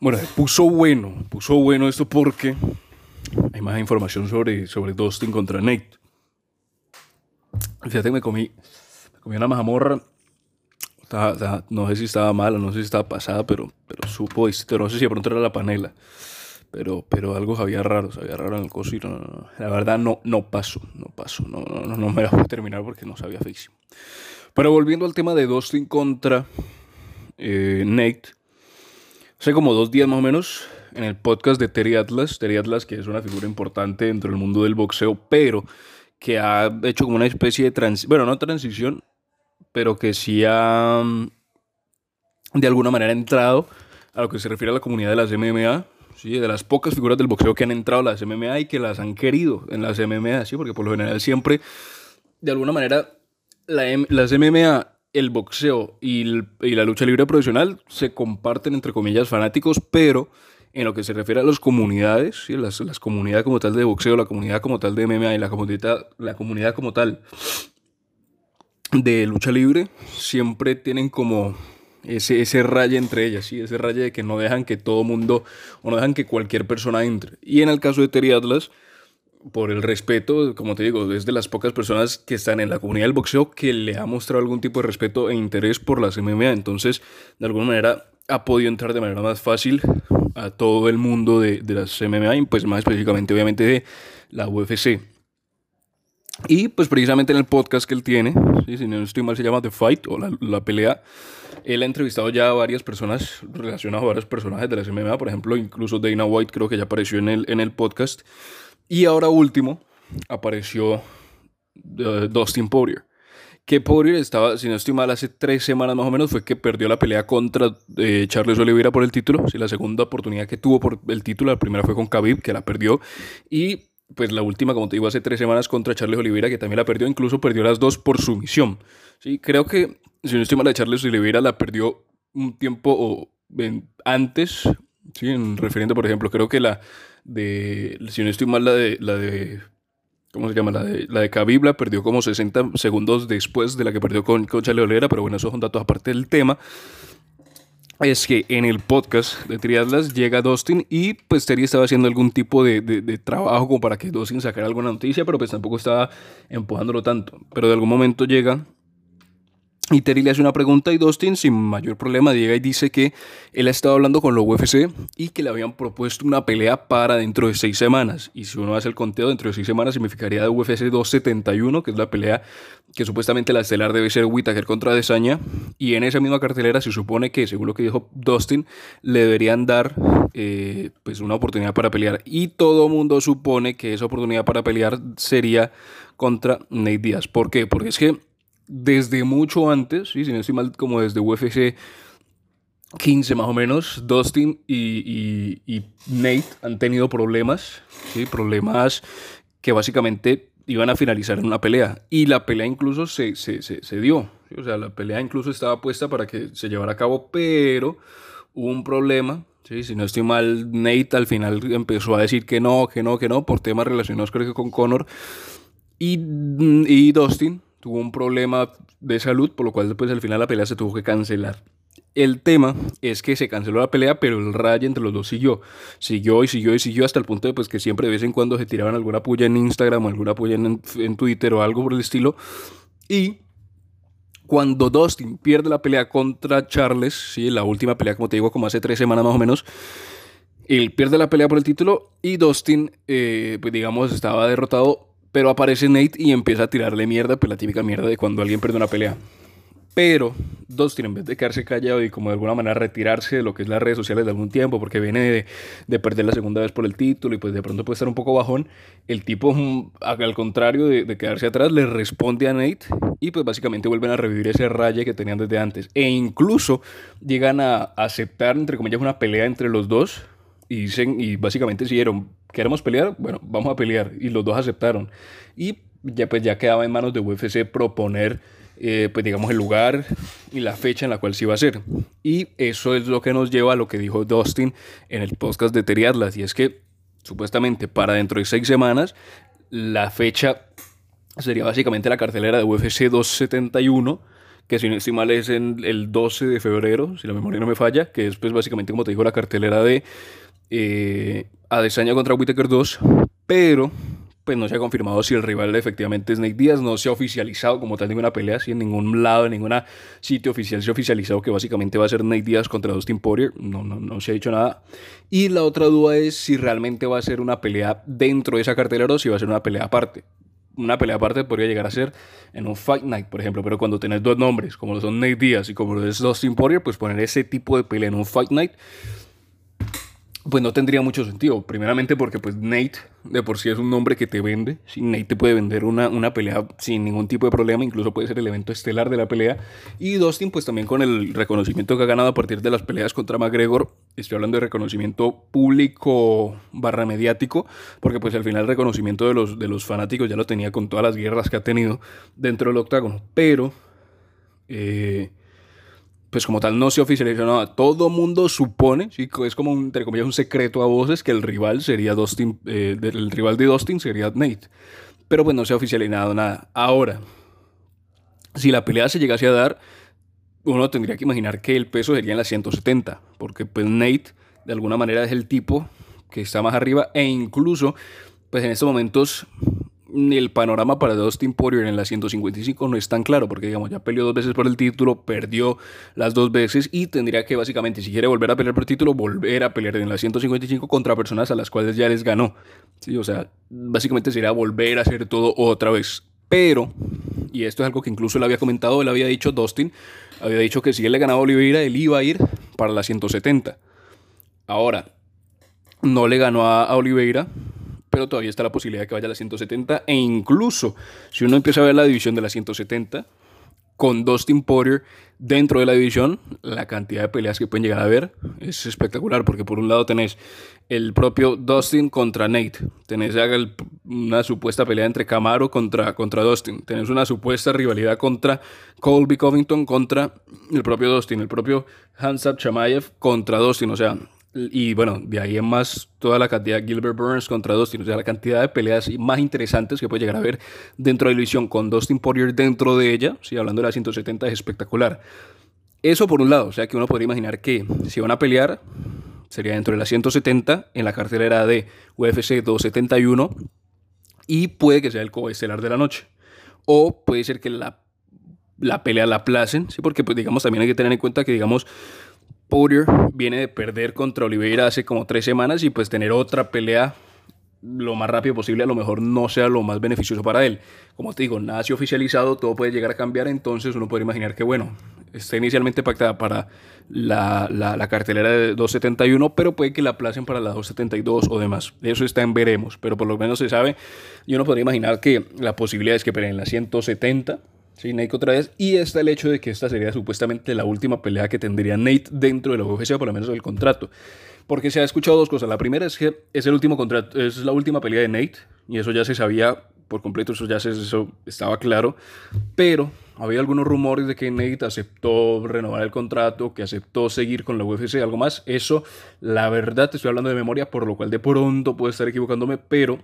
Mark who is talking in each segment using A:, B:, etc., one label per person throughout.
A: Bueno, puso bueno, puso bueno esto porque hay más información sobre, sobre Dustin contra Nate. Fíjate que me comí, me comí una mazamorra. no sé si estaba mala, no sé si estaba pasada, pero, pero supo. No sé si de pronto era la panela. Pero, pero algo sabía raro, sabía raro en el cocino. La verdad no, no pasó, no pasó. No, no, no me la voy a terminar porque no sabía feísimo. Pero volviendo al tema de Dustin contra eh, Nate. Hace como dos días más o menos, en el podcast de Terry Atlas, Terry Atlas que es una figura importante dentro del mundo del boxeo, pero que ha hecho como una especie de transición, bueno, no transición, pero que sí ha de alguna manera entrado a lo que se refiere a la comunidad de las MMA, ¿sí? de las pocas figuras del boxeo que han entrado a las MMA y que las han querido en las MMA, ¿sí? porque por lo general siempre, de alguna manera, las MMA el boxeo y, la lucha libre profesional se comparten, entre comillas, fanáticos, pero en lo que se refiere a las comunidades, ¿sí? las, comunidades como tal de boxeo, la comunidad como tal de MMA y la comunidad, la comunidad como tal de lucha libre, siempre tienen como ese, ese entre ellas, ¿sí? ese rayo de que no dejan que todo mundo, o no dejan que cualquier persona entre. Y en el caso de Terry Atlas, por el respeto, como te digo, es de las pocas personas que están en la comunidad del boxeo que le ha mostrado algún tipo de respeto e interés por las MMA. Entonces, de alguna manera, ha podido entrar de manera más fácil a todo el mundo de, de las MMA y pues más específicamente, obviamente, de la UFC. Y pues precisamente en el podcast que él tiene, si no estoy mal, se llama The Fight o la, la, pelea. Él ha entrevistado ya a varias personas relacionadas a varios personajes de las MMA, por ejemplo, incluso Dana White creo que ya apareció en el, en el podcast. Y ahora último, apareció uh, Dustin Poirier. Que Poirier estaba, si no estoy mal, hace tres semanas más o menos, fue que perdió la pelea contra eh, Charles Oliveira por el título. Sí, la segunda oportunidad que tuvo por el título, la primera fue con Khabib, que la perdió. Y pues la última, como te digo, hace tres semanas contra Charles Oliveira, que también la perdió, incluso perdió las dos por sumisión. Sí, creo que, si no estoy mal, la Charles Oliveira la perdió un tiempo o, antes, sí, en referente, por ejemplo, creo que la, de, si no estoy mal, la de, la de ¿cómo se llama? La de, la de Khabib perdió como 60 segundos después de la que perdió con, con Olera, pero bueno, esos son datos aparte del tema. Es que en el podcast de Triatlas llega Dustin y pues Terry estaba haciendo algún tipo de, de, de, trabajo como para que Dustin sacara alguna noticia, pero pues tampoco estaba empujándolo tanto. Pero de algún momento llega y Terry le hace una pregunta y Dustin sin mayor problema llega y dice que él ha estado hablando con los UFC y que le habían propuesto una pelea para dentro de seis semanas. Y si uno hace el conteo, dentro de seis semanas significaría de UFC 271, que es la pelea que supuestamente la estelar debe ser Whittaker contra Desaña. Y en esa misma cartelera se supone que, según lo que dijo Dustin, le deberían dar eh, pues una oportunidad para pelear. Y todo mundo supone que esa oportunidad para pelear sería contra Nate Diaz. ¿Por qué? Porque es que desde mucho antes, si no estoy mal, como desde UFC 15 más o menos, Dustin y, y, Nate han tenido problemas, ¿sí? problemas que básicamente iban a finalizar en una pelea. Y la pelea incluso se, se, se, dio. O sea, la pelea incluso estaba puesta para que se llevara a cabo, pero hubo un problema. ¿sí? Si no estoy mal, Nate al final empezó a decir que no, que no, que no, por temas relacionados creo que con Conor. Y, y Dustin tuvo un problema de salud, por lo cual después al final la pelea se tuvo que cancelar. El tema es que se canceló la pelea, pero el rayo entre los dos siguió. Siguió y siguió y siguió hasta el punto de pues, que siempre de vez en cuando se tiraban alguna puya en Instagram o alguna puya en, en Twitter o algo por el estilo. Y cuando Dustin pierde la pelea contra Charles, ¿sí? la última pelea, como te digo, como hace tres semanas más o menos, él pierde la pelea por el título y Dustin, eh, pues digamos, estaba derrotado pero aparece Nate y empieza a tirarle mierda, pues la típica mierda de cuando alguien pierde una pelea. Pero Dustin, en vez de quedarse callado y como de alguna manera retirarse de lo que es las redes sociales de algún tiempo, porque viene de, perder la segunda vez por el título y pues de pronto puede estar un poco bajón, el tipo, mm, al contrario de, quedarse atrás, le responde a Nate y pues básicamente vuelven a revivir ese raye que tenían desde antes. E incluso llegan a aceptar, entre comillas, una pelea entre los dos y dicen, y básicamente siguieron, ¿queremos pelear? Bueno, vamos a pelear. Y los dos aceptaron. Y ya pues ya quedaba en manos de UFC proponer, eh, pues digamos, el lugar y la fecha en la cual se iba a hacer. Y eso es lo que nos lleva a lo que dijo Dustin en el podcast de Terry Atlas. Y es que supuestamente para dentro de seis semanas la fecha sería básicamente la cartelera de UFC 271 que si no estoy mal es en el 12 de febrero, si la memoria no me falla, que es pues básicamente como te digo la cartelera de eh, Adesanya contra Whitaker 2, pero pues no se ha confirmado si el rival efectivamente es Nate Diaz, no se ha oficializado como tal ninguna pelea, si en ningún lado, en ningún sitio oficial se ha oficializado que básicamente va a ser Nate Diaz contra Dustin Poirier, no, no, no se ha dicho nada. Y la otra duda es si realmente va a ser una pelea dentro de esa cartelera o si va a ser una pelea aparte. Una pelea aparte podría llegar a ser en un Fight Night, por ejemplo, pero cuando tenés dos nombres, como lo son Nate Diaz y como lo es Dustin Poirier, pues poner ese tipo de pelea en un Fight Night pues no tendría mucho sentido. Primeramente porque pues Nate de por sí es un nombre que te vende. Nate te puede vender una, una, pelea sin ningún tipo de problema, incluso puede ser el evento estelar de la pelea. Y Dustin pues también con el reconocimiento que ha ganado a partir de las peleas contra McGregor. Estoy hablando de reconocimiento público barra mediático, porque pues al final el reconocimiento de los, de los fanáticos ya lo tenía con todas las guerras que ha tenido dentro del octágono. Pero... Eh, pues como tal no se oficializó nada. Todo mundo supone, ¿sí? es como un, entre comillas un secreto a voces que el rival sería Dustin, eh, el rival de Dustin sería Nate. Pero pues no se ha oficializado nada. Ahora, si la pelea se llegase a dar, uno tendría que imaginar que el peso sería en las 170, porque pues Nate de alguna manera es el tipo que está más arriba e incluso pues en estos momentos el panorama para Dustin Poirier en la 155 no es tan claro, porque digamos, ya peleó dos veces por el título, perdió las dos veces y tendría que básicamente, si quiere volver a pelear por el título, volver a pelear en la 155 contra personas a las cuales ya les ganó. Sí, o sea, básicamente sería volver a hacer todo otra vez. Pero, y esto es algo que incluso él había comentado, él había dicho, Dustin, había dicho que si él le ganaba a Oliveira, él iba a ir para la 170. Ahora, no le ganó a Oliveira, pero todavía está la posibilidad de que vaya a la 170 e incluso si uno empieza a ver la división de la 170 con Dustin Poirier dentro de la división, la cantidad de peleas que pueden llegar a ver es espectacular, porque por un lado tenés el propio Dustin contra Nate, tenés una supuesta pelea entre Camaro contra, contra Dustin, tenés una supuesta rivalidad contra Colby Covington contra el propio Dustin, el propio Hansab Chamayev contra Dustin, o sea, y bueno, de ahí en más toda la cantidad de Gilbert Burns contra Dustin, o sea, la cantidad de peleas más interesantes que puede llegar a ver dentro de la división con Dustin Poirier dentro de ella, sí, hablando de la 170 es espectacular. Eso por un lado, o sea que uno podría imaginar que si van a pelear sería dentro de la 170 en la cartelera de UFC 271 y puede que sea el coestelar de la noche. O puede ser que la, la pelea la aplacen, ¿sí? porque pues digamos también hay que tener en cuenta que digamos Poirier viene de perder contra Oliveira hace como tres semanas y pues tener otra pelea lo más rápido posible a lo mejor no sea lo más beneficioso para él. Como te digo, nada se ha oficializado, todo puede llegar a cambiar, entonces uno puede imaginar que bueno, está inicialmente pactada para la, la, cartelera de 271, pero puede que la aplacen para la 272 o demás. Eso está en veremos, pero por lo menos se sabe, y uno podría imaginar que la posibilidad es que peleen la 170 Sí, Nate otra vez. Y está el hecho de que esta sería supuestamente la última pelea que tendría Nate dentro de la UFC, por lo menos del contrato. Porque se ha escuchado dos cosas. La primera es que es el último contrato, es la última pelea de Nate. Y eso ya se sabía por completo, eso ya eso estaba claro. Pero había algunos rumores de que Nate aceptó renovar el contrato, que aceptó seguir con la UFC, algo más. Eso, la verdad, te estoy hablando de memoria, por lo cual de pronto puedo estar equivocándome, pero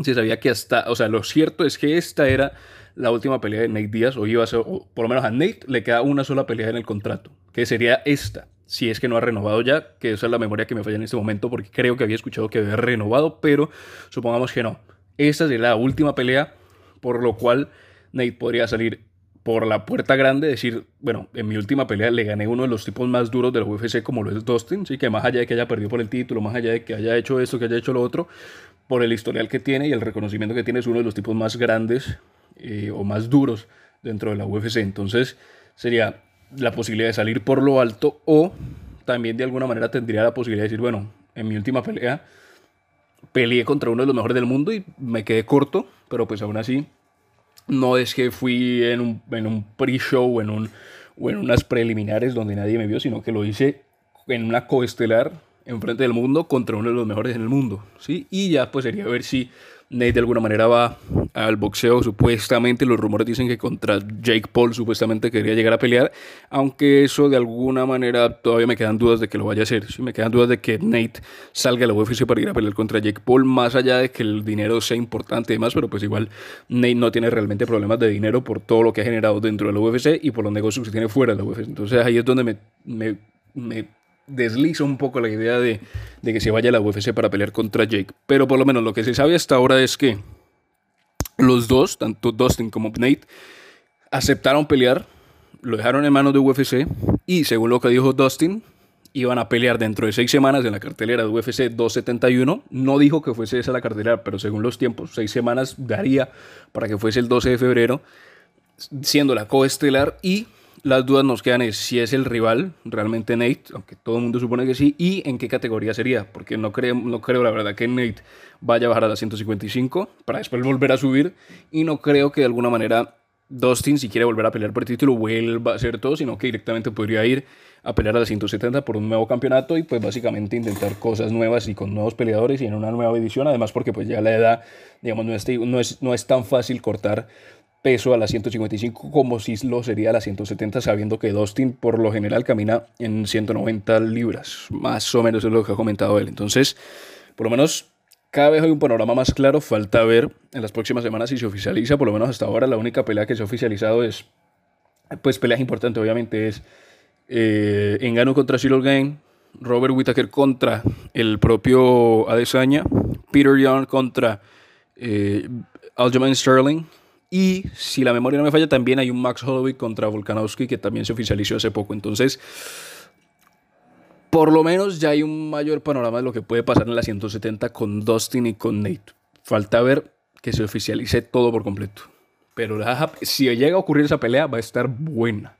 A: se sabía que hasta, o sea, lo cierto es que esta era la última pelea de Nate Díaz, o iba a ser, por lo menos a Nate le queda una sola pelea en el contrato, que sería esta, si es que no ha renovado ya, que esa es la memoria que me falla en este momento, porque creo que había escuchado que había renovado, pero supongamos que no. Esta sería la última pelea, por lo cual Nate podría salir por la puerta grande, decir, bueno, en mi última pelea le gané uno de los tipos más duros de la UFC, como lo es Dustin, sí, que más allá de que haya perdido por el título, más allá de que haya hecho esto, que haya hecho lo otro, por el historial que tiene y el reconocimiento que tiene, es uno de los tipos más grandes eh, o más duros dentro de la UFC. Entonces sería la posibilidad de salir por lo alto o también de alguna manera tendría la posibilidad de decir, bueno, en mi última pelea peleé contra uno de los mejores del mundo y me quedé corto, pero pues aún así no es que fui en un, en un pre-show en o en unas preliminares donde nadie me vio, sino que lo hice en una coestelar enfrente del mundo contra uno de los mejores en el mundo, ¿sí? Y ya pues sería ver si Nate de alguna manera va al boxeo. Supuestamente los rumores dicen que contra Jake Paul supuestamente quería llegar a pelear, aunque eso de alguna manera todavía me quedan dudas de que lo vaya a hacer. Me quedan dudas de que Nate salga a la UFC para ir a pelear contra Jake Paul, más allá de que el dinero sea importante y demás, pero pues igual Nate no tiene realmente problemas de dinero por todo lo que ha generado dentro de la UFC y por los negocios que tiene fuera de la UFC. Entonces ahí es donde me, me desliza un poco la idea de, que se vaya a la UFC para pelear contra Jake. Pero por lo menos lo que se sabe hasta ahora es que los dos, tanto Dustin como Nate, aceptaron pelear, lo dejaron en manos de UFC y según lo que dijo Dustin, iban a pelear dentro de seis semanas en la cartelera de UFC 271. No dijo que fuese esa la cartelera, pero según los tiempos, seis semanas daría para que fuese el 12 de febrero, siendo la coestelar y las dudas nos quedan es si es el rival realmente Nate, aunque todo el mundo supone que sí, y en qué categoría sería, porque no creo, no creo la verdad que Nate vaya a bajar a la 155 para después volver a subir, y no creo que de alguna manera Dustin, si quiere volver a pelear por el título, vuelva a hacer todo, sino que directamente podría ir a pelear a la 170 por un nuevo campeonato y pues básicamente intentar cosas nuevas y con nuevos peleadores y en una nueva edición, además porque pues ya la edad, digamos, no es, no es, no es tan fácil cortar peso a la 155 como si lo sería a la 170, sabiendo que Dustin por lo general camina en 190 libras, más o menos es lo que ha comentado él. Entonces, por lo menos cada vez hay un panorama más claro, falta ver en las próximas semanas si se oficializa, por lo menos hasta ahora la única pelea que se ha oficializado es, pues peleas importantes obviamente es eh, Engano contra Cyril Game, Robert Whittaker contra el propio Adesanya, Peter Young contra eh, Aljamain Sterling, y si la memoria no me falla, también hay un Max Holloway contra Volkanovski que también se oficializó hace poco. Entonces, por lo menos ya hay un mayor panorama de lo que puede pasar en la 170 con Dustin y con Nate. Falta ver que se oficialice todo por completo. Pero si llega a ocurrir esa pelea, va a estar buena.